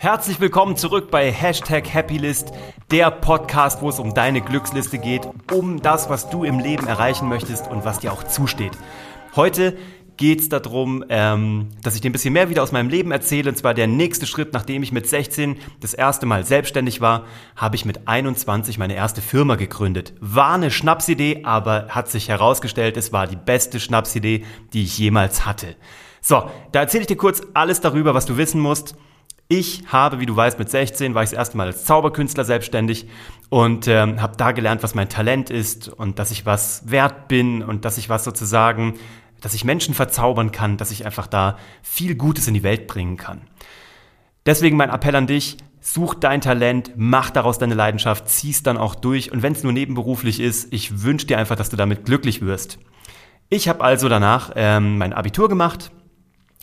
Herzlich willkommen zurück bei Hashtag Happylist, der Podcast, wo es um deine Glücksliste geht, um das, was du im Leben erreichen möchtest und was dir auch zusteht. Heute geht es darum, ähm, dass ich dir ein bisschen mehr wieder aus meinem Leben erzähle. Und zwar der nächste Schritt, nachdem ich mit 16 das erste Mal selbstständig war, habe ich mit 21 meine erste Firma gegründet. War eine Schnapsidee, aber hat sich herausgestellt, es war die beste Schnapsidee, die ich jemals hatte. So, da erzähle ich dir kurz alles darüber, was du wissen musst. Ich habe, wie du weißt, mit 16 war ich das erste Mal als Zauberkünstler selbstständig und ähm, habe da gelernt, was mein Talent ist und dass ich was wert bin und dass ich was sozusagen, dass ich Menschen verzaubern kann, dass ich einfach da viel Gutes in die Welt bringen kann. Deswegen mein Appell an dich, such dein Talent, mach daraus deine Leidenschaft, zieh's dann auch durch und wenn es nur nebenberuflich ist, ich wünsche dir einfach, dass du damit glücklich wirst. Ich habe also danach ähm, mein Abitur gemacht,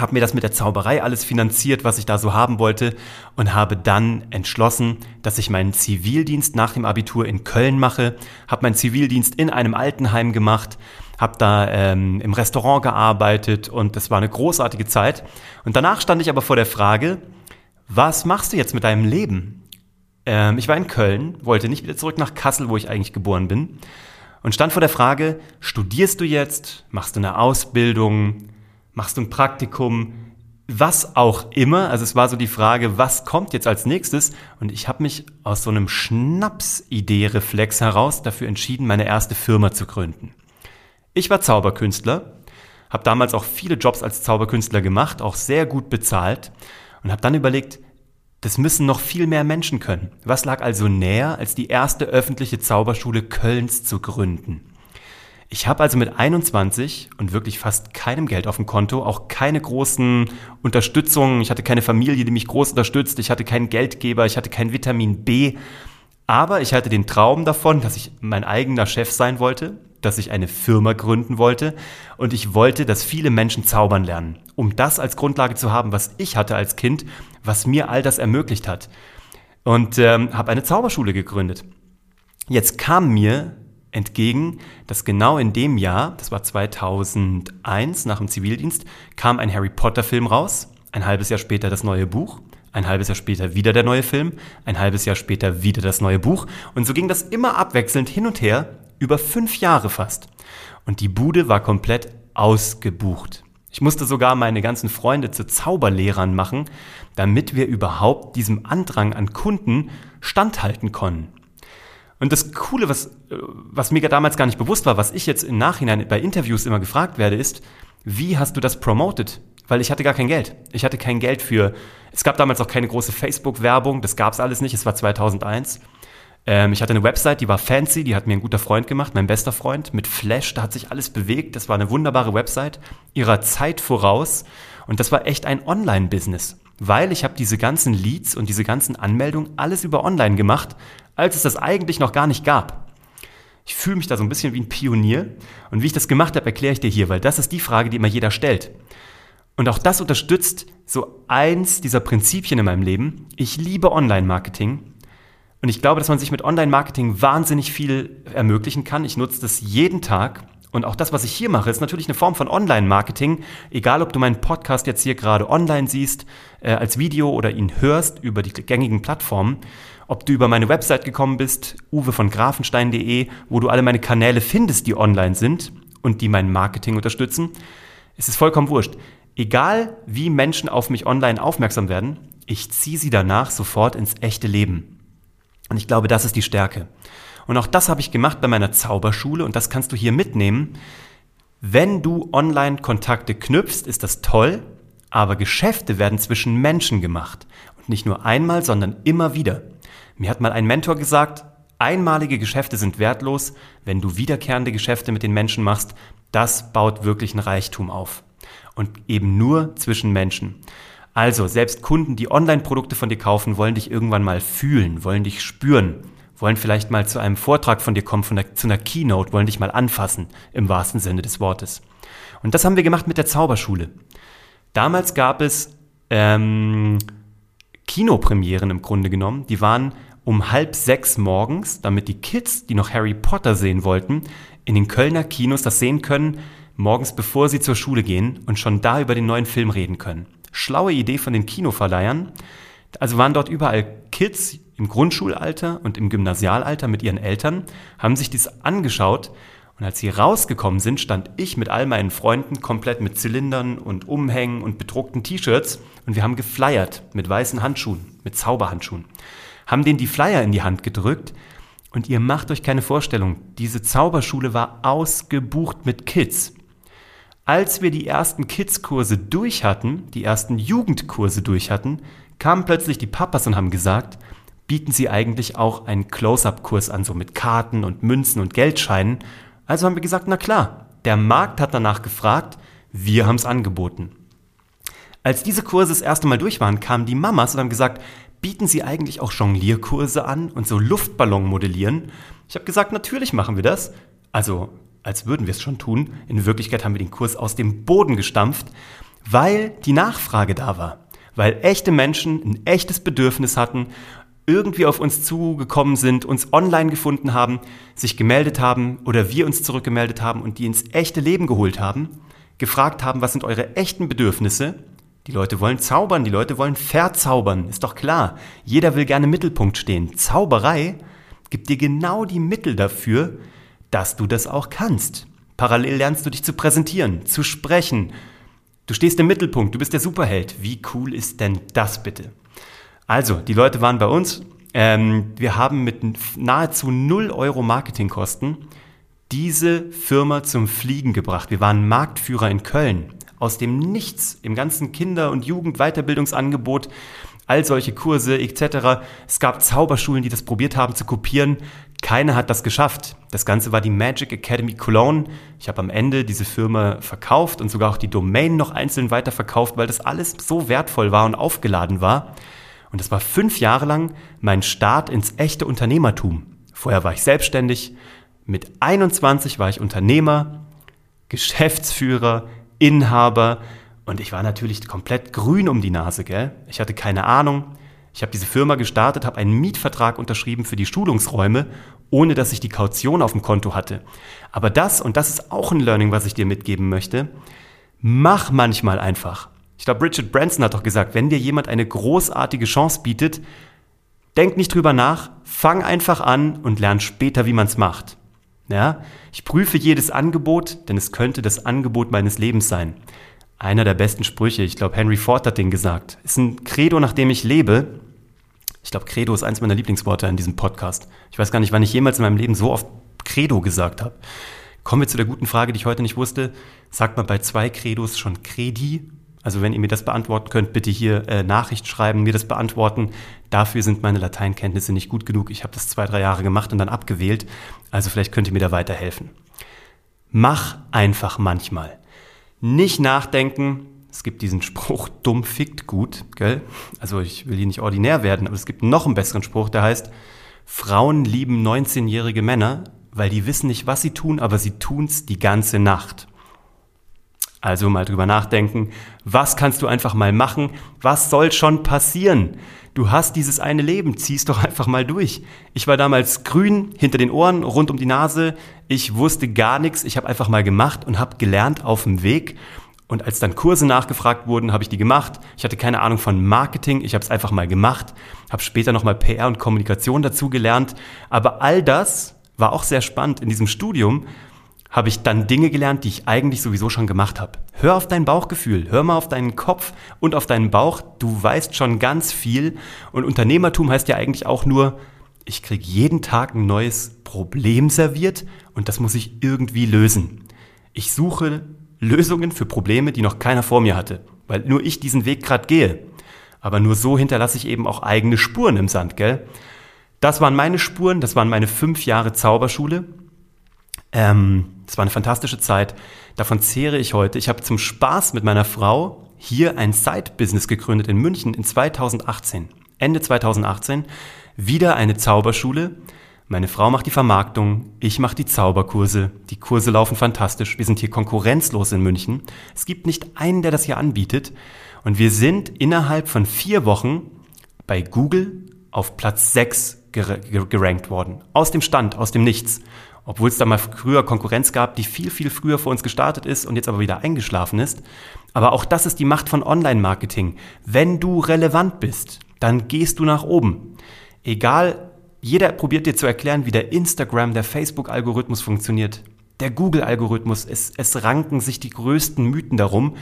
habe mir das mit der Zauberei alles finanziert, was ich da so haben wollte und habe dann entschlossen, dass ich meinen Zivildienst nach dem Abitur in Köln mache, habe meinen Zivildienst in einem Altenheim gemacht, habe da ähm, im Restaurant gearbeitet und das war eine großartige Zeit. Und danach stand ich aber vor der Frage, was machst du jetzt mit deinem Leben? Ähm, ich war in Köln, wollte nicht wieder zurück nach Kassel, wo ich eigentlich geboren bin und stand vor der Frage, studierst du jetzt, machst du eine Ausbildung, machst du ein Praktikum, was auch immer. Also es war so die Frage, was kommt jetzt als nächstes? Und ich habe mich aus so einem Schnapsidee-Reflex heraus dafür entschieden, meine erste Firma zu gründen. Ich war Zauberkünstler, habe damals auch viele Jobs als Zauberkünstler gemacht, auch sehr gut bezahlt und habe dann überlegt, das müssen noch viel mehr Menschen können. Was lag also näher, als die erste öffentliche Zauberschule Kölns zu gründen? Ich habe also mit 21 und wirklich fast keinem Geld auf dem Konto, auch keine großen Unterstützungen. Ich hatte keine Familie, die mich groß unterstützt. Ich hatte keinen Geldgeber, ich hatte kein Vitamin B. Aber ich hatte den Traum davon, dass ich mein eigener Chef sein wollte, dass ich eine Firma gründen wollte und ich wollte, dass viele Menschen zaubern lernen, um das als Grundlage zu haben, was ich hatte als Kind, was mir all das ermöglicht hat. Und ähm, habe eine Zauberschule gegründet. Jetzt kam mir entgegen, dass genau in dem Jahr, das war 2001 nach dem Zivildienst, kam ein Harry Potter Film raus, ein halbes Jahr später das neue Buch, ein halbes Jahr später wieder der neue Film, ein halbes Jahr später wieder das neue Buch und so ging das immer abwechselnd hin und her, über fünf Jahre fast. Und die Bude war komplett ausgebucht. Ich musste sogar meine ganzen Freunde zu Zauberlehrern machen, damit wir überhaupt diesem Andrang an Kunden standhalten konnten. Und das Coole, was, äh, was mir damals gar nicht bewusst war, was ich jetzt im Nachhinein bei Interviews immer gefragt werde, ist, wie hast du das promoted? Weil ich hatte gar kein Geld. Ich hatte kein Geld für, es gab damals auch keine große Facebook-Werbung, das gab es alles nicht, es war 2001. Ähm, ich hatte eine Website, die war fancy, die hat mir ein guter Freund gemacht, mein bester Freund, mit Flash, da hat sich alles bewegt, das war eine wunderbare Website, ihrer Zeit voraus und das war echt ein Online-Business, weil ich habe diese ganzen Leads und diese ganzen Anmeldungen alles über Online gemacht, als es das eigentlich noch gar nicht gab. Ich fühle mich da so ein bisschen wie ein Pionier. Und wie ich das gemacht habe, erkläre ich dir hier, weil das ist die Frage, die immer jeder stellt. Und auch das unterstützt so eins dieser Prinzipien in meinem Leben. Ich liebe Online-Marketing. Und ich glaube, dass man sich mit Online-Marketing wahnsinnig viel ermöglichen kann. Ich nutze das jeden Tag. Und auch das, was ich hier mache, ist natürlich eine Form von Online-Marketing. Egal, ob du meinen Podcast jetzt hier gerade online siehst, äh, als Video oder ihn hörst über die gängigen Plattformen ob du über meine Website gekommen bist, uwe von grafenstein.de, wo du alle meine Kanäle findest, die online sind und die mein Marketing unterstützen. Es ist vollkommen wurscht. Egal wie Menschen auf mich online aufmerksam werden, ich ziehe sie danach sofort ins echte Leben. Und ich glaube, das ist die Stärke. Und auch das habe ich gemacht bei meiner Zauberschule und das kannst du hier mitnehmen. Wenn du Online-Kontakte knüpfst, ist das toll, aber Geschäfte werden zwischen Menschen gemacht. Und nicht nur einmal, sondern immer wieder. Mir hat mal ein Mentor gesagt, einmalige Geschäfte sind wertlos, wenn du wiederkehrende Geschäfte mit den Menschen machst, das baut wirklich ein Reichtum auf. Und eben nur zwischen Menschen. Also, selbst Kunden, die Online-Produkte von dir kaufen, wollen dich irgendwann mal fühlen, wollen dich spüren, wollen vielleicht mal zu einem Vortrag von dir kommen, von der, zu einer Keynote, wollen dich mal anfassen, im wahrsten Sinne des Wortes. Und das haben wir gemacht mit der Zauberschule. Damals gab es ähm, Kinopremieren im Grunde genommen. Die waren um halb sechs morgens, damit die Kids, die noch Harry Potter sehen wollten, in den Kölner Kinos das sehen können, morgens bevor sie zur Schule gehen und schon da über den neuen Film reden können. Schlaue Idee von den Kinoverleihern. Also waren dort überall Kids im Grundschulalter und im Gymnasialalter mit ihren Eltern, haben sich dies angeschaut und als sie rausgekommen sind, stand ich mit all meinen Freunden komplett mit Zylindern und Umhängen und bedruckten T-Shirts und wir haben geflyert mit weißen Handschuhen, mit Zauberhandschuhen. Haben denen die Flyer in die Hand gedrückt und ihr macht euch keine Vorstellung, diese Zauberschule war ausgebucht mit Kids. Als wir die ersten Kids-Kurse durch hatten, die ersten Jugendkurse durch hatten, kamen plötzlich die Papas und haben gesagt, bieten sie eigentlich auch einen Close-Up-Kurs an, so mit Karten und Münzen und Geldscheinen. Also haben wir gesagt, na klar, der Markt hat danach gefragt, wir haben es angeboten. Als diese Kurse das erste Mal durch waren, kamen die Mamas und haben gesagt, bieten Sie eigentlich auch Jonglierkurse an und so Luftballon modellieren? Ich habe gesagt, natürlich machen wir das. Also, als würden wir es schon tun. In Wirklichkeit haben wir den Kurs aus dem Boden gestampft, weil die Nachfrage da war. Weil echte Menschen ein echtes Bedürfnis hatten, irgendwie auf uns zugekommen sind, uns online gefunden haben, sich gemeldet haben oder wir uns zurückgemeldet haben und die ins echte Leben geholt haben, gefragt haben, was sind eure echten Bedürfnisse die Leute wollen zaubern, die Leute wollen verzaubern, ist doch klar. Jeder will gerne im Mittelpunkt stehen. Zauberei gibt dir genau die Mittel dafür, dass du das auch kannst. Parallel lernst du dich zu präsentieren, zu sprechen. Du stehst im Mittelpunkt, du bist der Superheld. Wie cool ist denn das bitte? Also, die Leute waren bei uns. Ähm, wir haben mit nahezu 0 Euro Marketingkosten diese Firma zum Fliegen gebracht. Wir waren Marktführer in Köln aus dem Nichts im ganzen Kinder- und Jugendweiterbildungsangebot, all solche Kurse etc. Es gab Zauberschulen, die das probiert haben zu kopieren. Keiner hat das geschafft. Das Ganze war die Magic Academy Cologne. Ich habe am Ende diese Firma verkauft und sogar auch die Domain noch einzeln weiterverkauft, weil das alles so wertvoll war und aufgeladen war. Und das war fünf Jahre lang mein Start ins echte Unternehmertum. Vorher war ich selbstständig. Mit 21 war ich Unternehmer, Geschäftsführer, Inhaber und ich war natürlich komplett grün um die Nase, gell? Ich hatte keine Ahnung. Ich habe diese Firma gestartet, habe einen Mietvertrag unterschrieben für die Schulungsräume, ohne dass ich die Kaution auf dem Konto hatte. Aber das, und das ist auch ein Learning, was ich dir mitgeben möchte, mach manchmal einfach. Ich glaube, Richard Branson hat doch gesagt, wenn dir jemand eine großartige Chance bietet, denk nicht drüber nach, fang einfach an und lern später, wie man es macht. Ja? Ich prüfe jedes Angebot, denn es könnte das Angebot meines Lebens sein. Einer der besten Sprüche, ich glaube, Henry Ford hat den gesagt. Ist ein Credo, nach dem ich lebe. Ich glaube, Credo ist eins meiner Lieblingsworte in diesem Podcast. Ich weiß gar nicht, wann ich jemals in meinem Leben so oft Credo gesagt habe. Kommen wir zu der guten Frage, die ich heute nicht wusste. Sagt man bei zwei Credos schon Credi also wenn ihr mir das beantworten könnt, bitte hier äh, Nachricht schreiben, mir das beantworten. Dafür sind meine Lateinkenntnisse nicht gut genug. Ich habe das zwei, drei Jahre gemacht und dann abgewählt. Also vielleicht könnt ihr mir da weiterhelfen. Mach einfach manchmal. Nicht nachdenken. Es gibt diesen Spruch, dumm fickt gut, gell? Also ich will hier nicht ordinär werden, aber es gibt noch einen besseren Spruch, der heißt, Frauen lieben 19-jährige Männer, weil die wissen nicht, was sie tun, aber sie tun's die ganze Nacht. Also mal drüber nachdenken, was kannst du einfach mal machen? Was soll schon passieren? Du hast dieses eine Leben, zieh's doch einfach mal durch. Ich war damals grün, hinter den Ohren, rund um die Nase. Ich wusste gar nichts, ich habe einfach mal gemacht und habe gelernt auf dem Weg. Und als dann Kurse nachgefragt wurden, habe ich die gemacht. Ich hatte keine Ahnung von Marketing, ich habe es einfach mal gemacht, habe später nochmal PR und Kommunikation dazu gelernt. Aber all das war auch sehr spannend in diesem Studium, habe ich dann Dinge gelernt, die ich eigentlich sowieso schon gemacht habe. Hör auf dein Bauchgefühl, hör mal auf deinen Kopf und auf deinen Bauch. Du weißt schon ganz viel. Und Unternehmertum heißt ja eigentlich auch nur, ich kriege jeden Tag ein neues Problem serviert und das muss ich irgendwie lösen. Ich suche Lösungen für Probleme, die noch keiner vor mir hatte, weil nur ich diesen Weg gerade gehe. Aber nur so hinterlasse ich eben auch eigene Spuren im Sand, gell? Das waren meine Spuren, das waren meine fünf Jahre Zauberschule. Ähm, es war eine fantastische Zeit. Davon zehre ich heute. Ich habe zum Spaß mit meiner Frau hier ein Side-Business gegründet in München in 2018. Ende 2018. Wieder eine Zauberschule. Meine Frau macht die Vermarktung, ich mache die Zauberkurse. Die Kurse laufen fantastisch. Wir sind hier konkurrenzlos in München. Es gibt nicht einen, der das hier anbietet. Und wir sind innerhalb von vier Wochen bei Google auf Platz 6 gerankt worden. Aus dem Stand, aus dem Nichts obwohl es da mal früher Konkurrenz gab, die viel, viel früher vor uns gestartet ist und jetzt aber wieder eingeschlafen ist. Aber auch das ist die Macht von Online-Marketing. Wenn du relevant bist, dann gehst du nach oben. Egal, jeder probiert dir zu erklären, wie der Instagram, der Facebook-Algorithmus funktioniert. Der Google-Algorithmus, es, es ranken sich die größten Mythen darum.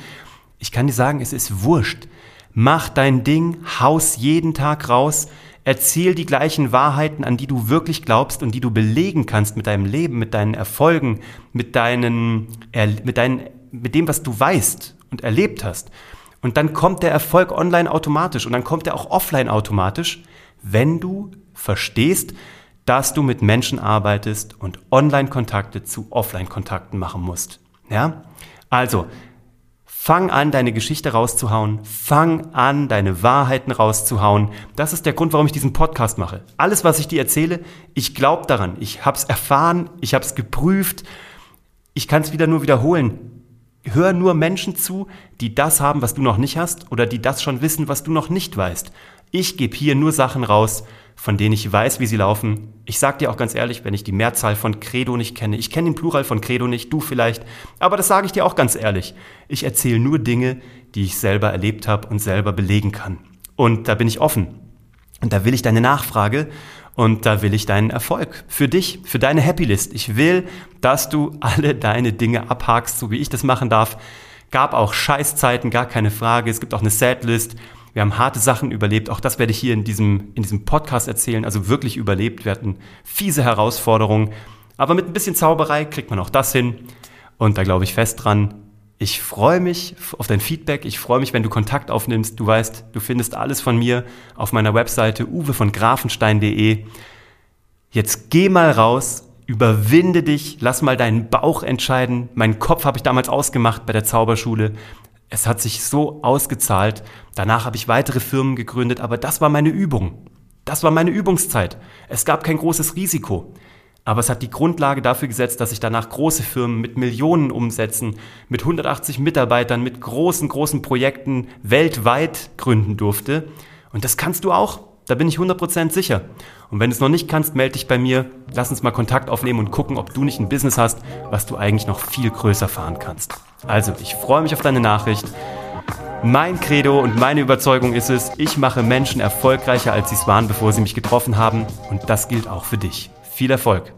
Ich kann dir sagen, es ist wurscht. Mach dein Ding, haus jeden Tag raus, erzähl die gleichen Wahrheiten, an die du wirklich glaubst und die du belegen kannst mit deinem Leben, mit deinen Erfolgen, mit deinen, mit deinen, mit dem, was du weißt und erlebt hast. Und dann kommt der Erfolg online automatisch und dann kommt er auch offline automatisch, wenn du verstehst, dass du mit Menschen arbeitest und Online-Kontakte zu Offline-Kontakten machen musst. Ja? Also, fang an, deine Geschichte rauszuhauen. Fang an, deine Wahrheiten rauszuhauen. Das ist der Grund, warum ich diesen Podcast mache. Alles, was ich dir erzähle, ich glaube daran. Ich habe es erfahren, ich habe es geprüft. Ich kann es wieder nur wiederholen. Hör nur Menschen zu, die das haben, was du noch nicht hast oder die das schon wissen, was du noch nicht weißt. Ich gebe hier nur Sachen raus, von denen ich weiß, wie sie laufen. Ich sag dir auch ganz ehrlich, wenn ich die Mehrzahl von Credo nicht kenne, ich kenne den Plural von Credo nicht, du vielleicht, aber das sage ich dir auch ganz ehrlich. Ich erzähle nur Dinge, die ich selber erlebt habe und selber belegen kann. Und da bin ich offen. Und da will ich deine Nachfrage und da will ich deinen Erfolg für dich, für deine Happy List. Ich will, dass du alle deine Dinge abhakst, so wie ich das machen darf. Gab auch Scheißzeiten, gar keine Frage. Es gibt auch eine Sadlist. Wir haben harte Sachen überlebt. Auch das werde ich hier in diesem, in diesem Podcast erzählen. Also wirklich überlebt. Wir hatten fiese Herausforderungen. Aber mit ein bisschen Zauberei kriegt man auch das hin. Und da glaube ich fest dran. Ich freue mich auf dein Feedback. Ich freue mich, wenn du Kontakt aufnimmst. Du weißt, du findest alles von mir auf meiner Webseite uwe von grafenstein.de. Jetzt geh mal raus, überwinde dich, lass mal deinen Bauch entscheiden. Meinen Kopf habe ich damals ausgemacht bei der Zauberschule. Es hat sich so ausgezahlt. Danach habe ich weitere Firmen gegründet, aber das war meine Übung. Das war meine Übungszeit. Es gab kein großes Risiko. Aber es hat die Grundlage dafür gesetzt, dass ich danach große Firmen mit Millionen umsetzen, mit 180 Mitarbeitern, mit großen, großen Projekten weltweit gründen durfte. Und das kannst du auch. Da bin ich 100% sicher. Und wenn du es noch nicht kannst, melde dich bei mir. Lass uns mal Kontakt aufnehmen und gucken, ob du nicht ein Business hast, was du eigentlich noch viel größer fahren kannst. Also, ich freue mich auf deine Nachricht. Mein Credo und meine Überzeugung ist es, ich mache Menschen erfolgreicher, als sie es waren, bevor sie mich getroffen haben. Und das gilt auch für dich. Viel Erfolg!